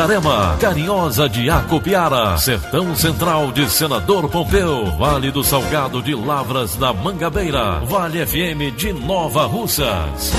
Itarema, Carinhosa de Acopiara, Sertão Central de Senador Pompeu, Vale do Salgado de Lavras da Mangabeira, Vale FM de Nova Russas.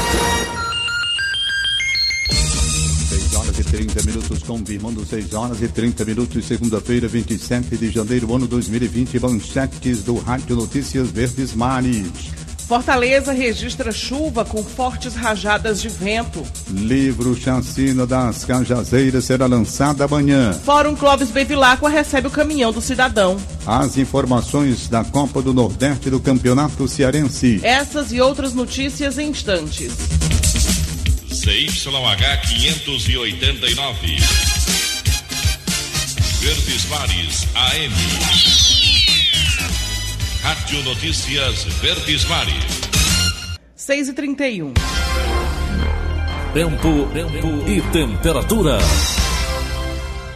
6 horas e 30 minutos, confirmando 6 horas e 30 minutos, segunda-feira, 27 de janeiro, ano 2020, manchetes do Rádio Notícias Verdes Mares. Fortaleza registra chuva com fortes rajadas de vento. Livro Chacina das Cajazeiras será lançado amanhã. Fórum Clóvis Bevilacqua recebe o caminhão do cidadão. As informações da Copa do Nordeste do Campeonato Cearense. Essas e outras notícias em instantes. CYH 589. Verdes Mares AM. Rádio Notícias Verdes Mares. 6 e 31 Tempo, tempo e temperatura.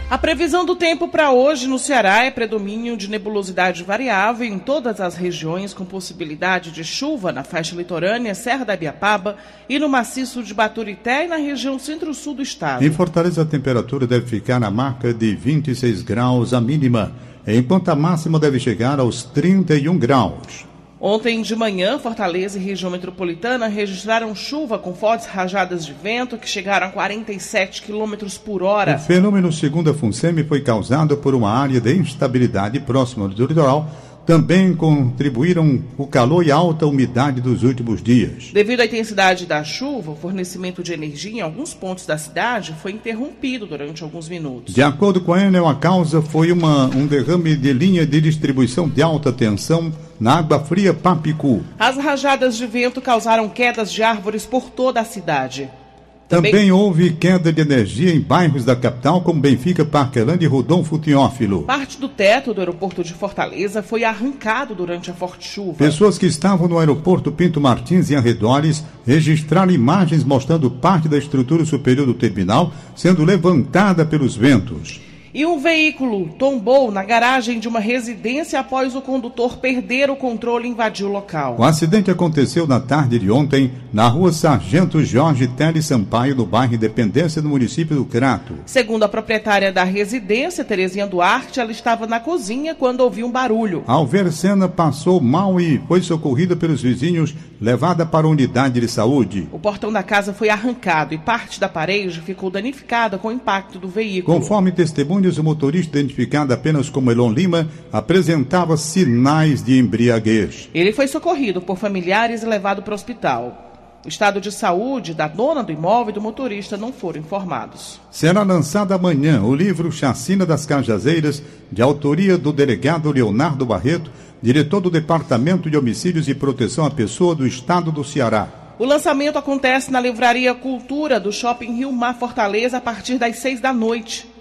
A previsão do tempo para hoje no Ceará é predomínio de nebulosidade variável em todas as regiões, com possibilidade de chuva na faixa litorânea, Serra da Biapaba e no maciço de Baturité e na região centro-sul do estado. Em Fortaleza, a temperatura deve ficar na marca de 26 graus a mínima enquanto a máxima deve chegar aos 31 graus. Ontem de manhã, Fortaleza e região metropolitana registraram chuva com fortes rajadas de vento que chegaram a 47 km por hora. O fenômeno, segundo a FUNSEMI, foi causado por uma área de instabilidade próxima do litoral também contribuíram o calor e a alta umidade dos últimos dias. Devido à intensidade da chuva, o fornecimento de energia em alguns pontos da cidade foi interrompido durante alguns minutos. De acordo com a Enel, a causa foi uma, um derrame de linha de distribuição de alta tensão na água fria Papicu. As rajadas de vento causaram quedas de árvores por toda a cidade. Também, Também, houve queda de energia em bairros da capital, como Benfica, Parquelândia e Rodolfo Teófilo. Parte do teto do aeroporto de Fortaleza foi arrancado durante a forte chuva. Pessoas que estavam no aeroporto Pinto Martins e arredores registraram imagens mostrando parte da estrutura superior do terminal sendo levantada pelos ventos. E um veículo tombou na garagem de uma residência após o condutor perder o controle e invadir o local. O acidente aconteceu na tarde de ontem na rua Sargento Jorge Teles Sampaio, no bairro Independência, no município do Crato. Segundo a proprietária da residência, Terezinha Duarte, ela estava na cozinha quando ouviu um barulho. Ao ver cena, passou mal e foi socorrida pelos vizinhos, levada para a unidade de saúde. O portão da casa foi arrancado e parte da parede ficou danificada com o impacto do veículo. Conforme testemunho o motorista, identificado apenas como Elon Lima, apresentava sinais de embriaguez. Ele foi socorrido por familiares e levado para o hospital. O estado de saúde da dona do imóvel e do motorista não foram informados. Será lançado amanhã o livro Chacina das Cajazeiras, de autoria do delegado Leonardo Barreto, diretor do Departamento de Homicídios e Proteção à Pessoa do Estado do Ceará. O lançamento acontece na Livraria Cultura do Shopping Rio Mar Fortaleza a partir das seis da noite.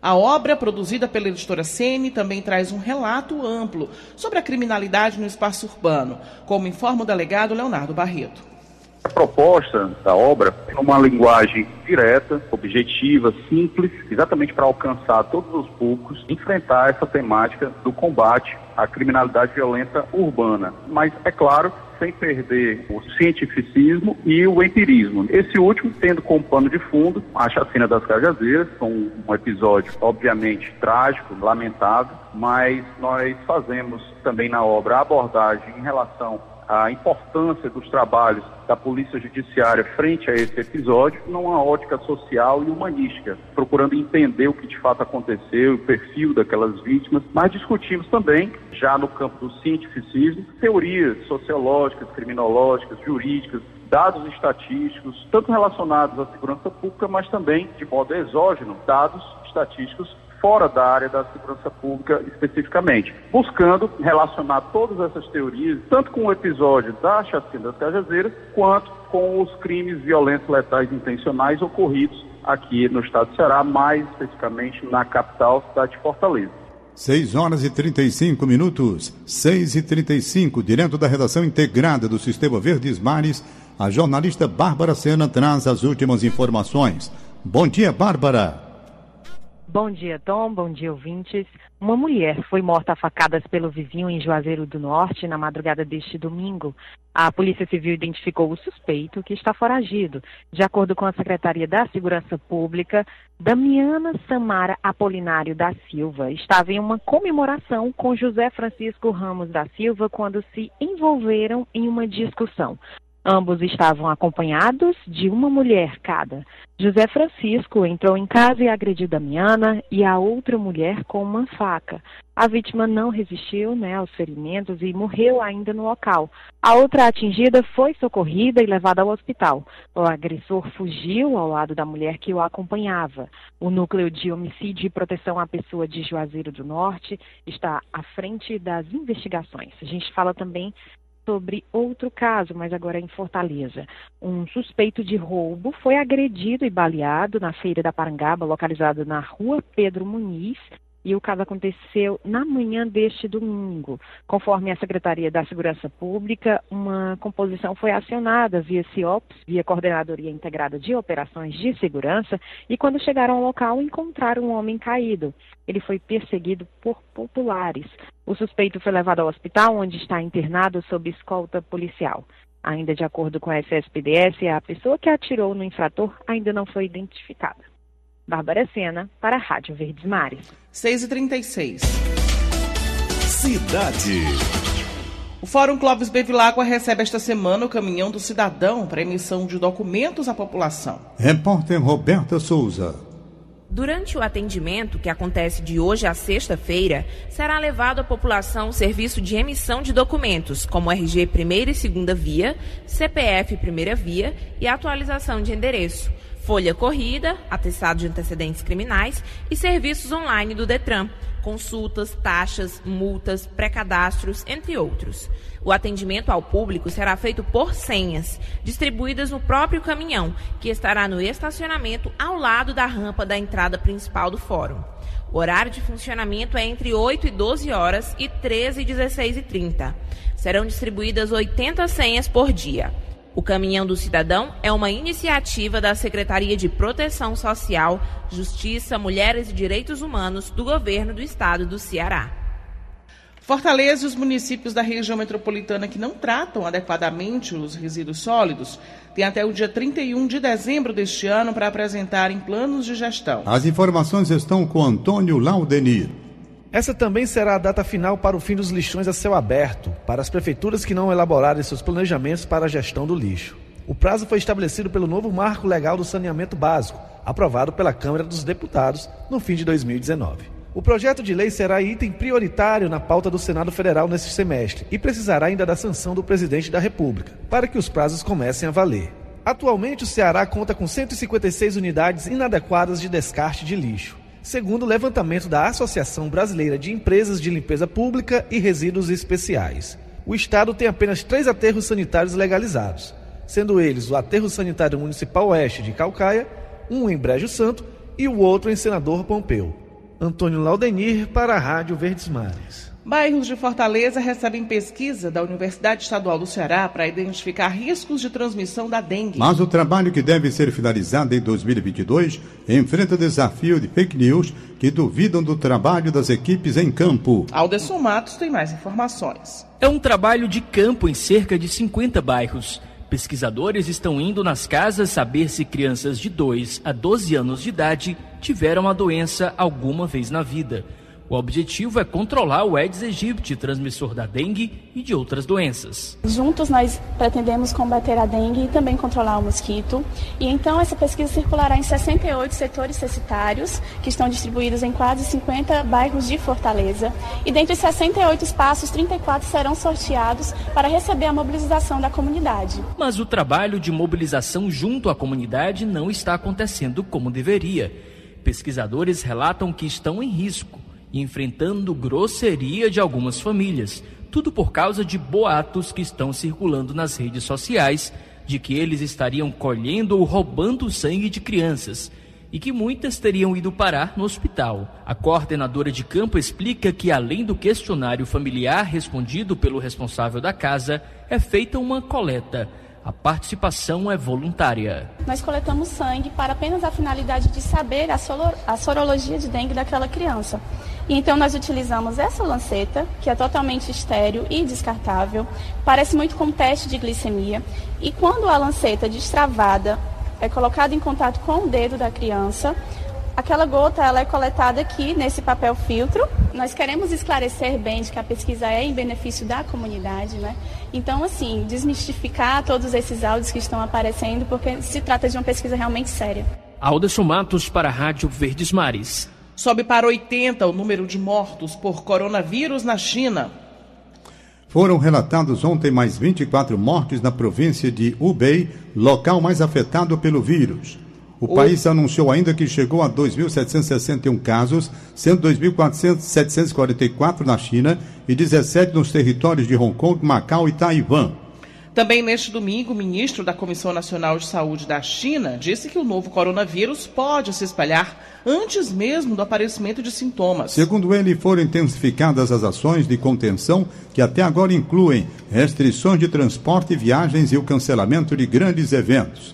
A obra, produzida pela editora Sene, também traz um relato amplo sobre a criminalidade no espaço urbano, como informa o delegado Leonardo Barreto. A proposta da obra é uma linguagem direta, objetiva, simples, exatamente para alcançar todos os públicos, enfrentar essa temática do combate à criminalidade violenta urbana. Mas, é claro, sem perder o cientificismo e o empirismo. Esse último tendo como pano de fundo a chacina das Cajazeiras, um, um episódio obviamente trágico, lamentável, mas nós fazemos também na obra a abordagem em relação a importância dos trabalhos da Polícia Judiciária frente a esse episódio numa ótica social e humanística, procurando entender o que de fato aconteceu, o perfil daquelas vítimas, mas discutimos também, já no campo do cientificismo, teorias sociológicas, criminológicas, jurídicas, dados estatísticos, tanto relacionados à segurança pública, mas também, de modo exógeno, dados estatísticos fora da área da segurança pública especificamente, buscando relacionar todas essas teorias, tanto com o episódio da chacina das Cajazeiras, quanto com os crimes violentos letais intencionais ocorridos aqui no estado do Ceará, mais especificamente na capital, cidade de Fortaleza. 6 horas e 35 minutos, 6 e 35, direto da redação integrada do Sistema Verdes Mares, a jornalista Bárbara Sena traz as últimas informações. Bom dia, Bárbara. Bom dia, Tom. Bom dia, ouvintes. Uma mulher foi morta a facadas pelo vizinho em Juazeiro do Norte na madrugada deste domingo. A Polícia Civil identificou o suspeito, que está foragido. De acordo com a Secretaria da Segurança Pública, Damiana Samara Apolinário da Silva estava em uma comemoração com José Francisco Ramos da Silva quando se envolveram em uma discussão. Ambos estavam acompanhados de uma mulher cada. José Francisco entrou em casa e agrediu Damiana e a outra mulher com uma faca. A vítima não resistiu né, aos ferimentos e morreu ainda no local. A outra atingida foi socorrida e levada ao hospital. O agressor fugiu ao lado da mulher que o acompanhava. O núcleo de homicídio e proteção à pessoa de Juazeiro do Norte está à frente das investigações. A gente fala também sobre outro caso, mas agora em Fortaleza. Um suspeito de roubo foi agredido e baleado na Feira da Parangaba, localizada na rua Pedro Muniz, e o caso aconteceu na manhã deste domingo. Conforme a Secretaria da Segurança Pública, uma composição foi acionada via CIOPS, via Coordenadoria Integrada de Operações de Segurança, e quando chegaram ao local encontraram um homem caído. Ele foi perseguido por populares. O suspeito foi levado ao hospital, onde está internado sob escolta policial. Ainda de acordo com a SSPDS, a pessoa que atirou no infrator ainda não foi identificada. Bárbara Sena, para a Rádio Verdes Mares. 6h36. Cidade. O Fórum Clóvis Bevilacqua recebe esta semana o Caminhão do Cidadão para emissão de documentos à população. Repórter Roberta Souza. Durante o atendimento, que acontece de hoje à sexta-feira, será levado à população o serviço de emissão de documentos, como RG primeira e segunda via, CPF primeira via e atualização de endereço folha corrida, atestado de antecedentes criminais e serviços online do Detran, consultas, taxas, multas, pré-cadastros, entre outros. O atendimento ao público será feito por senhas, distribuídas no próprio caminhão, que estará no estacionamento ao lado da rampa da entrada principal do fórum. O horário de funcionamento é entre 8 e 12 horas e 13 e 16 e 30. Serão distribuídas 80 senhas por dia. O Caminhão do Cidadão é uma iniciativa da Secretaria de Proteção Social, Justiça, Mulheres e Direitos Humanos do Governo do Estado do Ceará. Fortaleza e os municípios da região metropolitana que não tratam adequadamente os resíduos sólidos têm até o dia 31 de dezembro deste ano para apresentarem planos de gestão. As informações estão com Antônio Laudenir. Essa também será a data final para o fim dos lixões a céu aberto, para as prefeituras que não elaborarem seus planejamentos para a gestão do lixo. O prazo foi estabelecido pelo novo Marco Legal do Saneamento Básico, aprovado pela Câmara dos Deputados no fim de 2019. O projeto de lei será item prioritário na pauta do Senado Federal neste semestre e precisará ainda da sanção do presidente da República, para que os prazos comecem a valer. Atualmente, o Ceará conta com 156 unidades inadequadas de descarte de lixo segundo o levantamento da Associação Brasileira de Empresas de Limpeza Pública e Resíduos Especiais. O Estado tem apenas três aterros sanitários legalizados, sendo eles o Aterro Sanitário Municipal Oeste de Calcaia, um em Brejo Santo e o outro em Senador Pompeu. Antônio Laudenir para a Rádio Verdes Mares. Bairros de Fortaleza recebem pesquisa da Universidade Estadual do Ceará para identificar riscos de transmissão da dengue. Mas o trabalho que deve ser finalizado em 2022 enfrenta desafio de fake news que duvidam do trabalho das equipes em campo. Alderson Matos tem mais informações. É um trabalho de campo em cerca de 50 bairros. Pesquisadores estão indo nas casas saber se crianças de 2 a 12 anos de idade tiveram a doença alguma vez na vida. O objetivo é controlar o Aedes aegypti, transmissor da dengue e de outras doenças. Juntos nós pretendemos combater a dengue e também controlar o mosquito. E então essa pesquisa circulará em 68 setores censitários, que estão distribuídos em quase 50 bairros de Fortaleza. E dentre os 68 espaços, 34 serão sorteados para receber a mobilização da comunidade. Mas o trabalho de mobilização junto à comunidade não está acontecendo como deveria. Pesquisadores relatam que estão em risco e enfrentando grosseria de algumas famílias, tudo por causa de boatos que estão circulando nas redes sociais de que eles estariam colhendo ou roubando sangue de crianças e que muitas teriam ido parar no hospital. A coordenadora de campo explica que, além do questionário familiar respondido pelo responsável da casa, é feita uma coleta. A participação é voluntária. Nós coletamos sangue para apenas a finalidade de saber a, a sorologia de dengue daquela criança. Então nós utilizamos essa lanceta, que é totalmente estéreo e descartável, parece muito com teste de glicemia. E quando a lanceta destravada é colocada em contato com o dedo da criança, aquela gota ela é coletada aqui nesse papel filtro. Nós queremos esclarecer bem de que a pesquisa é em benefício da comunidade, né? Então, assim, desmistificar todos esses áudios que estão aparecendo, porque se trata de uma pesquisa realmente séria. Alda Matos para a Rádio Verdes Mares. Sobe para 80 o número de mortos por coronavírus na China. Foram relatados ontem mais 24 mortes na província de Hubei, local mais afetado pelo vírus. O, o... país anunciou ainda que chegou a 2.761 casos, sendo 2.744 na China e 17 nos territórios de Hong Kong, Macau e Taiwan. Também neste domingo, o ministro da Comissão Nacional de Saúde da China disse que o novo coronavírus pode se espalhar antes mesmo do aparecimento de sintomas. Segundo ele, foram intensificadas as ações de contenção que até agora incluem restrições de transporte, viagens e o cancelamento de grandes eventos.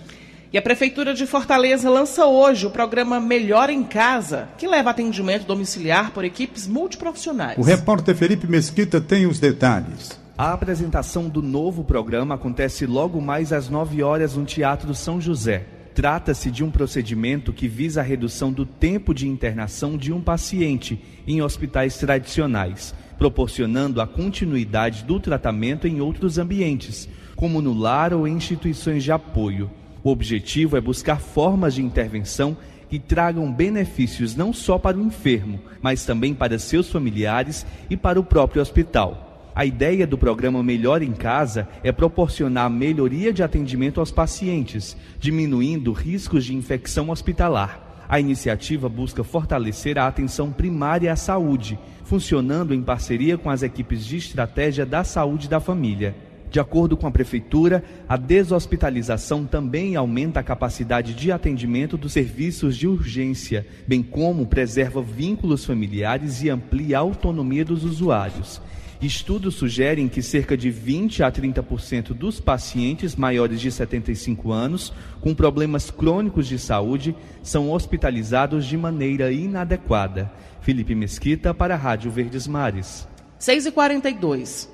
E a Prefeitura de Fortaleza lança hoje o programa Melhor em Casa, que leva atendimento domiciliar por equipes multiprofissionais. O repórter Felipe Mesquita tem os detalhes. A apresentação do novo programa acontece logo mais às 9 horas no Teatro São José. Trata-se de um procedimento que visa a redução do tempo de internação de um paciente em hospitais tradicionais, proporcionando a continuidade do tratamento em outros ambientes, como no lar ou em instituições de apoio. O objetivo é buscar formas de intervenção que tragam benefícios não só para o enfermo, mas também para seus familiares e para o próprio hospital. A ideia do programa Melhor em Casa é proporcionar melhoria de atendimento aos pacientes, diminuindo riscos de infecção hospitalar. A iniciativa busca fortalecer a atenção primária à saúde, funcionando em parceria com as equipes de estratégia da saúde da família. De acordo com a Prefeitura, a deshospitalização também aumenta a capacidade de atendimento dos serviços de urgência, bem como preserva vínculos familiares e amplia a autonomia dos usuários. Estudos sugerem que cerca de 20 a 30% dos pacientes maiores de 75 anos com problemas crônicos de saúde são hospitalizados de maneira inadequada. Felipe Mesquita para a Rádio Verdes Mares. 6 e 42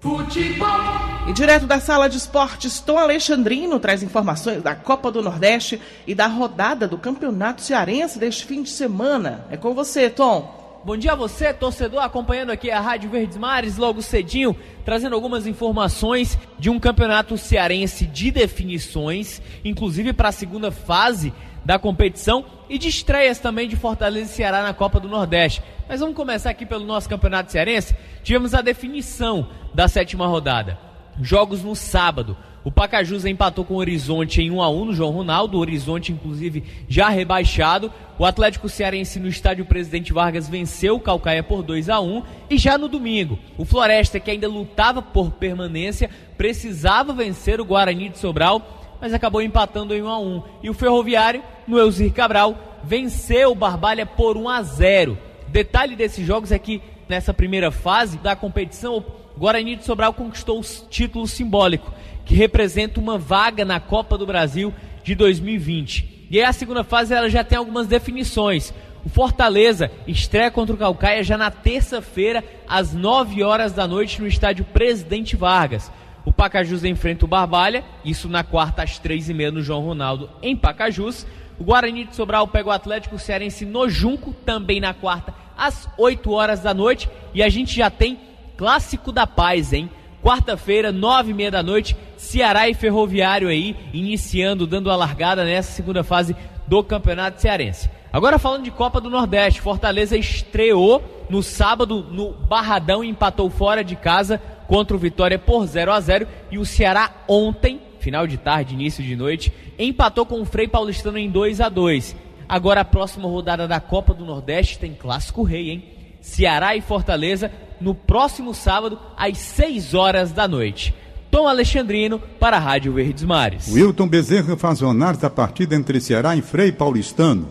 Futebol. E direto da sala de esportes, Tom Alexandrino traz informações da Copa do Nordeste e da rodada do Campeonato Cearense deste fim de semana. É com você, Tom. Bom dia a você, torcedor, acompanhando aqui a Rádio Verdes Mares, logo cedinho, trazendo algumas informações de um campeonato cearense de definições, inclusive para a segunda fase da competição e de estreias também de Fortaleza e Ceará na Copa do Nordeste. Mas vamos começar aqui pelo nosso campeonato cearense. Tivemos a definição da sétima rodada. Jogos no sábado. O Pacajus empatou com o Horizonte em 1 a 1 no João Ronaldo, o Horizonte inclusive já rebaixado. O Atlético Cearense no estádio Presidente Vargas venceu o Calcaia por 2 a 1 e já no domingo, o Floresta que ainda lutava por permanência, precisava vencer o Guarani de Sobral, mas acabou empatando em 1 a 1. E o Ferroviário, no Elzir Cabral, venceu o Barbalha por 1 a 0. Detalhe desses jogos é que nessa primeira fase da competição, Guarani de Sobral conquistou o título simbólico que representa uma vaga na Copa do Brasil de 2020. E aí a segunda fase ela já tem algumas definições. O Fortaleza estreia contra o Calcaia já na terça-feira, às 9 horas da noite, no estádio Presidente Vargas. O Pacajus enfrenta o Barbalha, isso na quarta às três e meia no João Ronaldo, em Pacajus. O Guarani de Sobral pega o Atlético Cearense no Junco, também na quarta às 8 horas da noite. E a gente já tem Clássico da Paz, hein? Quarta-feira, nove e meia da noite, Ceará e Ferroviário aí, iniciando, dando a largada nessa segunda fase do Campeonato Cearense. Agora falando de Copa do Nordeste, Fortaleza estreou no sábado no Barradão e empatou fora de casa contra o Vitória por 0 a 0 e o Ceará ontem, final de tarde, início de noite, empatou com o Frei Paulistano em 2 a 2. Agora a próxima rodada da Copa do Nordeste tem clássico rei, hein? Ceará e Fortaleza no próximo sábado às 6 horas da noite. Tom Alexandrino para a Rádio Verdes Mares. Wilton Bezerra faz o análise da partida entre Ceará e Frei Paulistano.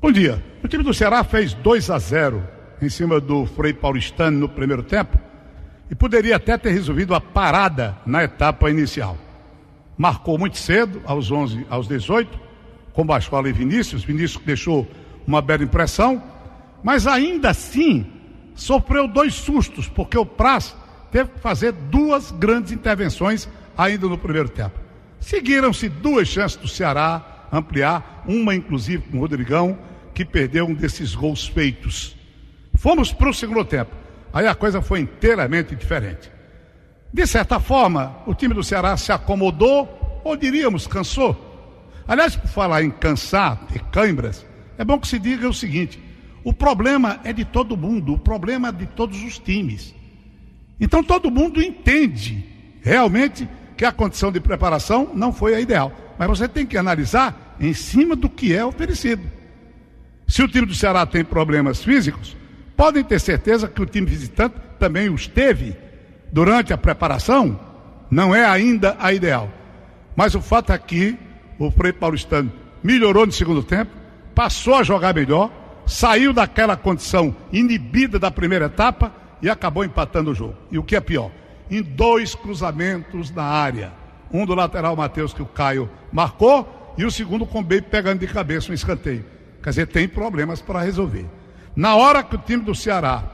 Bom dia. O time do Ceará fez 2 a 0 em cima do Frei Paulistano no primeiro tempo e poderia até ter resolvido a parada na etapa inicial. Marcou muito cedo, aos 11, aos 18, com Bascola e Vinícius. Vinícius deixou uma bela impressão, mas ainda assim sofreu dois sustos, porque o Praz teve que fazer duas grandes intervenções ainda no primeiro tempo. Seguiram-se duas chances do Ceará ampliar, uma inclusive com o Rodrigão, que perdeu um desses gols feitos. Fomos para o segundo tempo. Aí a coisa foi inteiramente diferente. De certa forma, o time do Ceará se acomodou, ou diríamos, cansou. Aliás, por falar em cansar, ter câimbras, é bom que se diga o seguinte: o problema é de todo mundo, o problema é de todos os times. Então todo mundo entende realmente que a condição de preparação não foi a ideal. Mas você tem que analisar em cima do que é oferecido. Se o time do Ceará tem problemas físicos, podem ter certeza que o time visitante também os teve durante a preparação. Não é ainda a ideal. Mas o fato é que o Frei Paulistano melhorou no segundo tempo, passou a jogar melhor, saiu daquela condição inibida da primeira etapa e acabou empatando o jogo. E o que é pior, em dois cruzamentos na área. Um do lateral Matheus que o Caio marcou e o segundo com o Bey pegando de cabeça um escanteio. Quer dizer, tem problemas para resolver. Na hora que o time do Ceará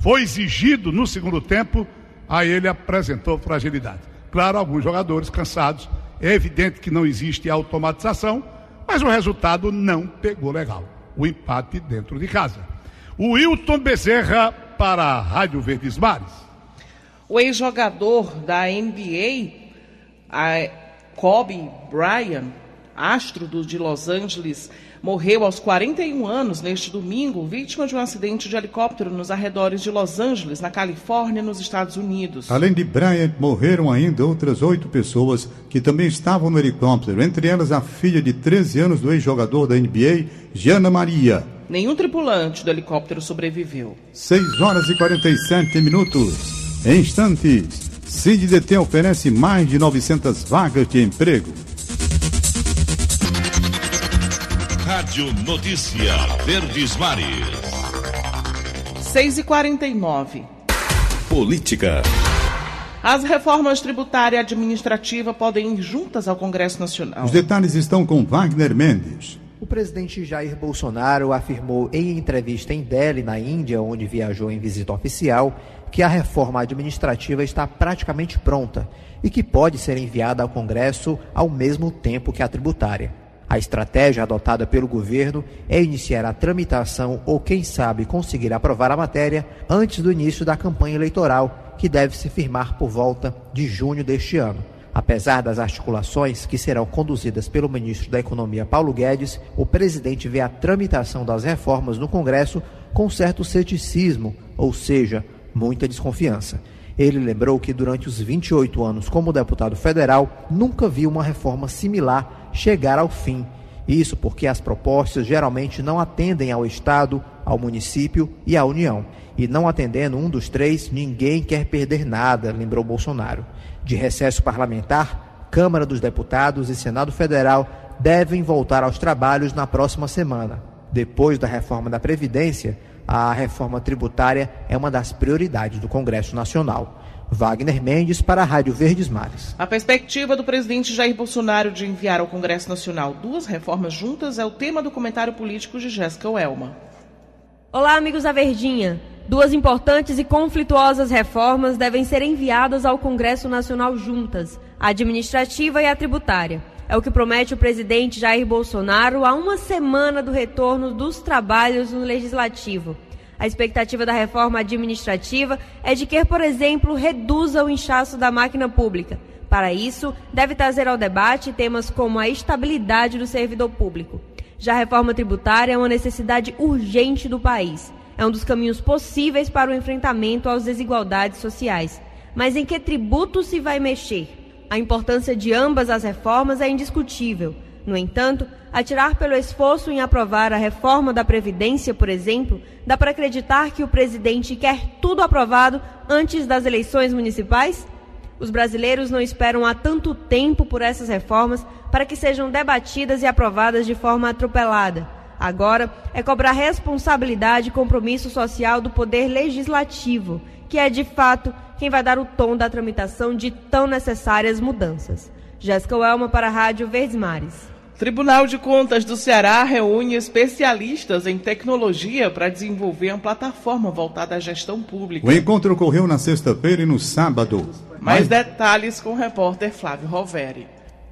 foi exigido no segundo tempo, aí ele apresentou fragilidade. Claro, alguns jogadores cansados, é evidente que não existe automatização, mas o resultado não pegou legal. O empate dentro de casa. O Wilton Bezerra para a Rádio Verdes Mares. O ex-jogador da NBA, Kobe Bryant, astro do, de Los Angeles, morreu aos 41 anos neste domingo, vítima de um acidente de helicóptero nos arredores de Los Angeles, na Califórnia, nos Estados Unidos. Além de Bryant, morreram ainda outras oito pessoas que também estavam no helicóptero, entre elas a filha de 13 anos do ex-jogador da NBA, Giana Maria. Nenhum tripulante do helicóptero sobreviveu. 6 horas e 47 minutos. Em instantes, CIDDT oferece mais de 900 vagas de emprego. Rádio Notícia Verdes Mares. 6 e 49 Política. As reformas tributária e administrativa podem ir juntas ao Congresso Nacional. Os detalhes estão com Wagner Mendes. O presidente Jair Bolsonaro afirmou em entrevista em Delhi, na Índia, onde viajou em visita oficial, que a reforma administrativa está praticamente pronta e que pode ser enviada ao Congresso ao mesmo tempo que a tributária. A estratégia adotada pelo governo é iniciar a tramitação ou, quem sabe, conseguir aprovar a matéria antes do início da campanha eleitoral, que deve se firmar por volta de junho deste ano. Apesar das articulações que serão conduzidas pelo ministro da Economia Paulo Guedes, o presidente vê a tramitação das reformas no Congresso com certo ceticismo, ou seja, muita desconfiança. Ele lembrou que durante os 28 anos como deputado federal nunca viu uma reforma similar chegar ao fim. Isso porque as propostas geralmente não atendem ao Estado, ao município e à União. E não atendendo um dos três, ninguém quer perder nada, lembrou Bolsonaro. De recesso parlamentar, Câmara dos Deputados e Senado Federal devem voltar aos trabalhos na próxima semana. Depois da reforma da Previdência, a reforma tributária é uma das prioridades do Congresso Nacional. Wagner Mendes para a Rádio Verdes Mares. A perspectiva do presidente Jair Bolsonaro de enviar ao Congresso Nacional duas reformas juntas é o tema do comentário político de Jéssica Welma. Olá, amigos da Verdinha. Duas importantes e conflituosas reformas devem ser enviadas ao Congresso Nacional juntas, a administrativa e a tributária. É o que promete o presidente Jair Bolsonaro a uma semana do retorno dos trabalhos no legislativo. A expectativa da reforma administrativa é de que, por exemplo, reduza o inchaço da máquina pública. Para isso, deve trazer ao debate temas como a estabilidade do servidor público. Já a reforma tributária é uma necessidade urgente do país. É um dos caminhos possíveis para o enfrentamento às desigualdades sociais. Mas em que tributo se vai mexer? A importância de ambas as reformas é indiscutível. No entanto, atirar pelo esforço em aprovar a reforma da Previdência, por exemplo, dá para acreditar que o presidente quer tudo aprovado antes das eleições municipais? Os brasileiros não esperam há tanto tempo por essas reformas para que sejam debatidas e aprovadas de forma atropelada. Agora é cobrar responsabilidade e compromisso social do Poder Legislativo, que é, de fato, quem vai dar o tom da tramitação de tão necessárias mudanças. Jéssica Welma para a Rádio Verdes Mares. Tribunal de Contas do Ceará reúne especialistas em tecnologia para desenvolver uma plataforma voltada à gestão pública. O encontro ocorreu na sexta-feira e no sábado. Mais detalhes com o repórter Flávio Roveri.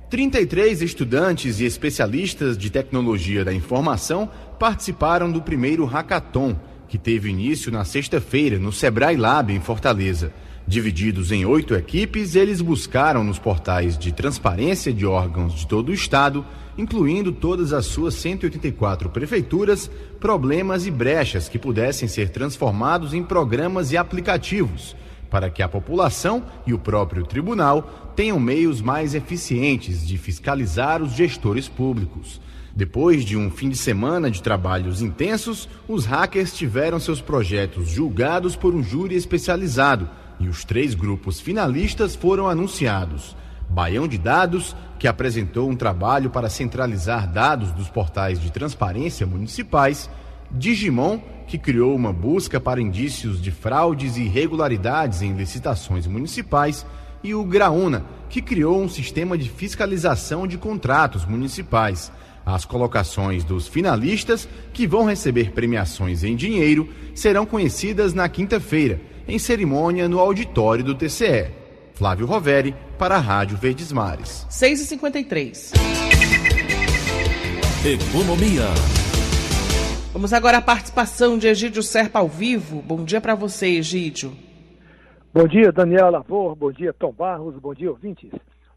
33 estudantes e especialistas de tecnologia da informação participaram do primeiro hackathon, que teve início na sexta-feira no Sebrae Lab em Fortaleza. Divididos em oito equipes, eles buscaram nos portais de transparência de órgãos de todo o estado incluindo todas as suas 184 prefeituras, problemas e brechas que pudessem ser transformados em programas e aplicativos, para que a população e o próprio tribunal tenham meios mais eficientes de fiscalizar os gestores públicos. Depois de um fim de semana de trabalhos intensos, os hackers tiveram seus projetos julgados por um júri especializado e os três grupos finalistas foram anunciados. Baião de Dados, que apresentou um trabalho para centralizar dados dos portais de transparência municipais, Digimon, que criou uma busca para indícios de fraudes e irregularidades em licitações municipais, e o Graúna, que criou um sistema de fiscalização de contratos municipais. As colocações dos finalistas, que vão receber premiações em dinheiro, serão conhecidas na quinta-feira, em cerimônia no auditório do TCE. Flávio Roveri, para a Rádio Verdes Mares. 6h53. Economia. Vamos agora à participação de Egídio Serpa ao vivo. Bom dia para você, Egídio. Bom dia, Daniel Lavor. Bom dia, Tom Barros. Bom dia, ouvintes.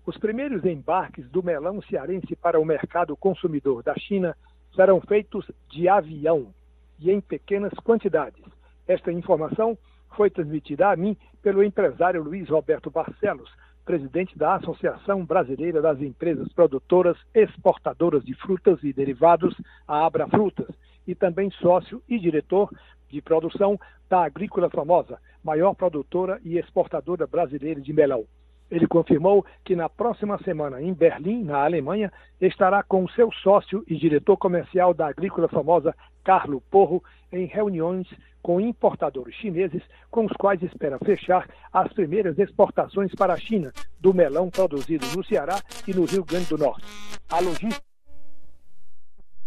Os primeiros embarques do melão cearense para o mercado consumidor da China serão feitos de avião e em pequenas quantidades. Esta informação foi transmitida a mim pelo empresário Luiz Roberto Barcelos, presidente da Associação Brasileira das Empresas Produtoras Exportadoras de Frutas e Derivados, a Abra Frutas, e também sócio e diretor de produção da Agrícola Famosa, maior produtora e exportadora brasileira de melão. Ele confirmou que na próxima semana, em Berlim, na Alemanha, estará com seu sócio e diretor comercial da Agrícola Famosa, Carlo Porro, em reuniões com importadores chineses, com os quais espera fechar as primeiras exportações para a China do melão produzido no Ceará e no Rio Grande do Norte. A logística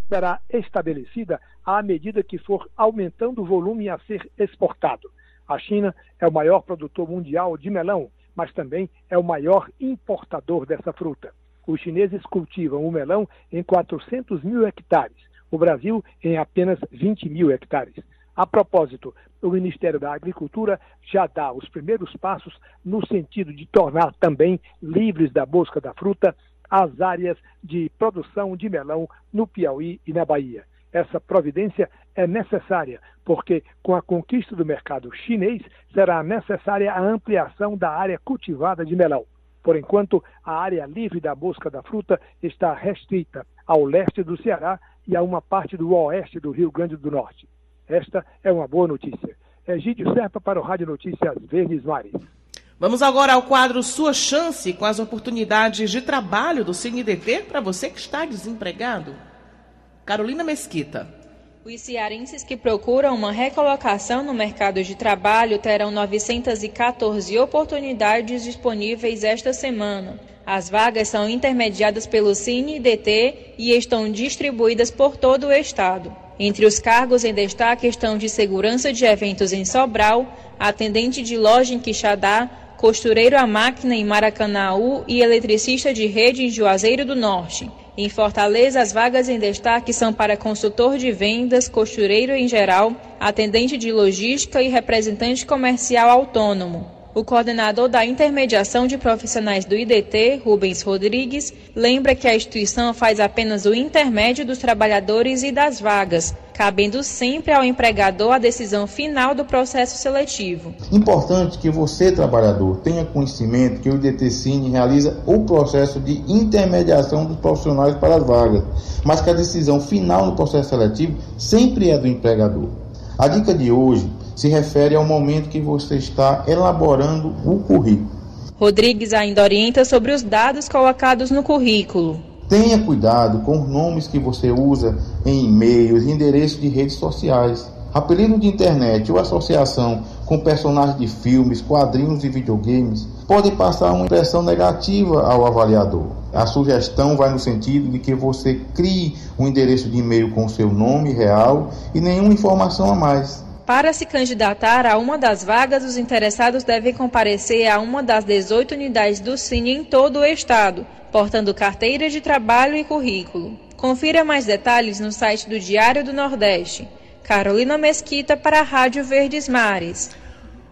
será estabelecida à medida que for aumentando o volume a ser exportado. A China é o maior produtor mundial de melão, mas também é o maior importador dessa fruta. Os chineses cultivam o melão em 400 mil hectares, o Brasil em apenas 20 mil hectares. A propósito, o Ministério da Agricultura já dá os primeiros passos no sentido de tornar também livres da busca da fruta as áreas de produção de melão no Piauí e na Bahia. Essa providência é necessária, porque com a conquista do mercado chinês será necessária a ampliação da área cultivada de melão. Por enquanto, a área livre da busca da fruta está restrita ao leste do Ceará e a uma parte do oeste do Rio Grande do Norte. Esta é uma boa notícia. Egídio Serpa para o Rádio Notícias Verdes Mares. Vamos agora ao quadro Sua Chance com as oportunidades de trabalho do CineDT para você que está desempregado. Carolina Mesquita. Os cearenses que procuram uma recolocação no mercado de trabalho terão 914 oportunidades disponíveis esta semana. As vagas são intermediadas pelo CineDT e estão distribuídas por todo o estado. Entre os cargos em destaque estão de segurança de eventos em Sobral, atendente de loja em Quixadá, costureiro à máquina em Maracanaú e eletricista de rede em Juazeiro do Norte. Em Fortaleza, as vagas em destaque são para consultor de vendas, costureiro em geral, atendente de logística e representante comercial autônomo. O coordenador da intermediação de profissionais do IDT, Rubens Rodrigues, lembra que a instituição faz apenas o intermédio dos trabalhadores e das vagas, cabendo sempre ao empregador a decisão final do processo seletivo. Importante que você, trabalhador, tenha conhecimento que o IDT Cine realiza o processo de intermediação dos profissionais para as vagas, mas que a decisão final no processo seletivo sempre é do empregador. A dica de hoje se refere ao momento que você está elaborando o currículo. Rodrigues ainda orienta sobre os dados colocados no currículo. Tenha cuidado com os nomes que você usa em e-mails e endereços de redes sociais. Apelido de internet ou associação com personagens de filmes, quadrinhos e videogames podem passar uma impressão negativa ao avaliador. A sugestão vai no sentido de que você crie um endereço de e-mail com seu nome real e nenhuma informação a mais. Para se candidatar a uma das vagas, os interessados devem comparecer a uma das 18 unidades do Cine em todo o estado, portando carteira de trabalho e currículo. Confira mais detalhes no site do Diário do Nordeste. Carolina Mesquita para a Rádio Verdes Mares.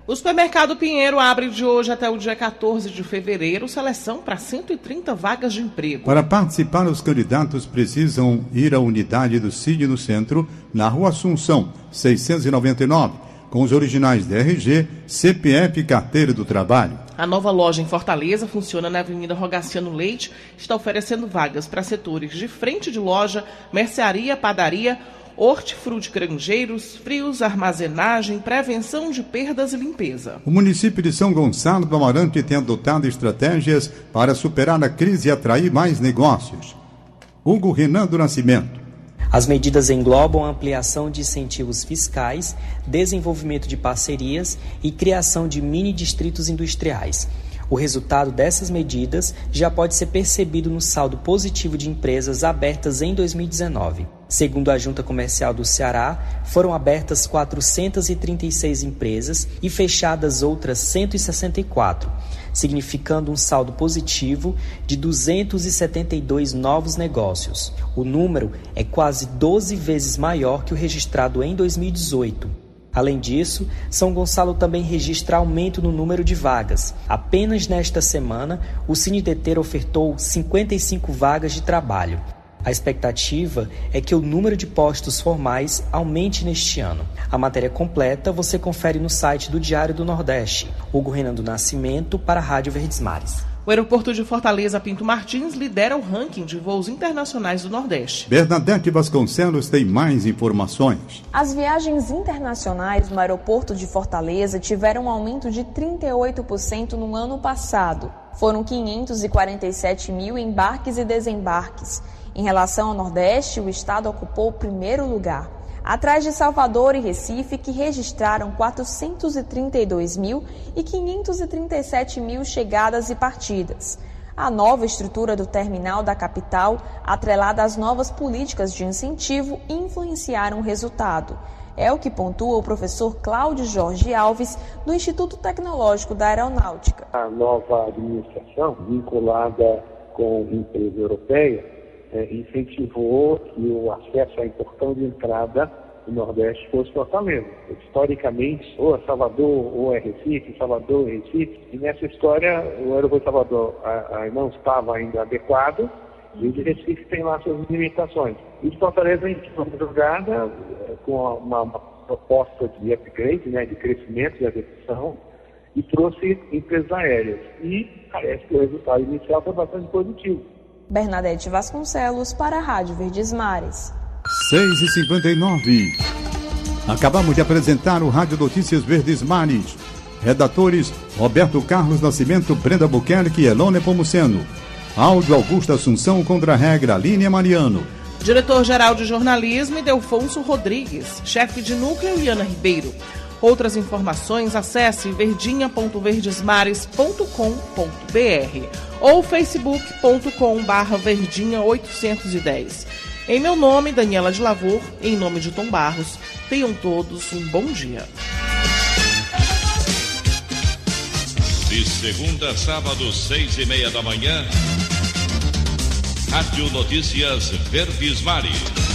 O supermercado Pinheiro abre de hoje até o dia 14 de fevereiro seleção para 130 vagas de emprego. Para participar, os candidatos precisam ir à unidade do CID no centro, na Rua Assunção, 699, com os originais DRG, CPF e carteira do trabalho. A nova loja em Fortaleza funciona na Avenida Rogaciano Leite, está oferecendo vagas para setores de frente de loja, mercearia, padaria, hortifruti granjeiros, frios, armazenagem, prevenção de perdas e limpeza. O município de São Gonçalo do Amarante tem adotado estratégias para superar a crise e atrair mais negócios. Hugo Renan do Nascimento. As medidas englobam a ampliação de incentivos fiscais, desenvolvimento de parcerias e criação de mini distritos industriais. O resultado dessas medidas já pode ser percebido no saldo positivo de empresas abertas em 2019. Segundo a Junta Comercial do Ceará, foram abertas 436 empresas e fechadas outras 164, significando um saldo positivo de 272 novos negócios. O número é quase 12 vezes maior que o registrado em 2018. Além disso, São Gonçalo também registra aumento no número de vagas. Apenas nesta semana, o CineDeter ofertou 55 vagas de trabalho. A expectativa é que o número de postos formais aumente neste ano. A matéria completa você confere no site do Diário do Nordeste. Hugo Renan do Nascimento para a Rádio Verdes Mares. O aeroporto de Fortaleza Pinto Martins lidera o ranking de voos internacionais do Nordeste. Bernadette Vasconcelos tem mais informações. As viagens internacionais no aeroporto de Fortaleza tiveram um aumento de 38% no ano passado. Foram 547 mil embarques e desembarques. Em relação ao Nordeste, o estado ocupou o primeiro lugar atrás de Salvador e Recife, que registraram 432 mil e 537 mil chegadas e partidas. A nova estrutura do terminal da capital, atrelada às novas políticas de incentivo, influenciaram o resultado. É o que pontua o professor Cláudio Jorge Alves, do Instituto Tecnológico da Aeronáutica. A nova administração, vinculada com empresa europeia, é, incentivou que o acesso à portão de entrada do Nordeste fosse Fortaleza. Historicamente, ou é Salvador ou é Recife, Salvador e Recife, e nessa história o aeroporto de Salvador a, a, não estava ainda adequado, e o de Recife tem lá suas limitações. E de Fortaleza, em madrugada, é, com uma, uma, proposta de upgrade, né, de crescimento de adequação, e trouxe empresas aéreas. E parece que o resultado inicial foi bastante positivo. Bernadette Vasconcelos para a Rádio Verdes Mares. 6 e 59 Acabamos de apresentar o Rádio Notícias Verdes Mares. Redatores Roberto Carlos Nascimento, Brenda Buquerque e Elone Pomuceno. Áudio Augusto Assunção contra a regra, Línia Mariano. Diretor-geral de jornalismo, Idelfonso Rodrigues. Chefe de núcleo, Iana Ribeiro. Outras informações, acesse verdinha.verdesmares.com.br ou facebook.com.br verdinha810. Em meu nome, Daniela de Lavor, em nome de Tom Barros, tenham todos um bom dia. De segunda a sábado, seis e meia da manhã. Rádio Notícias Verdes Mares.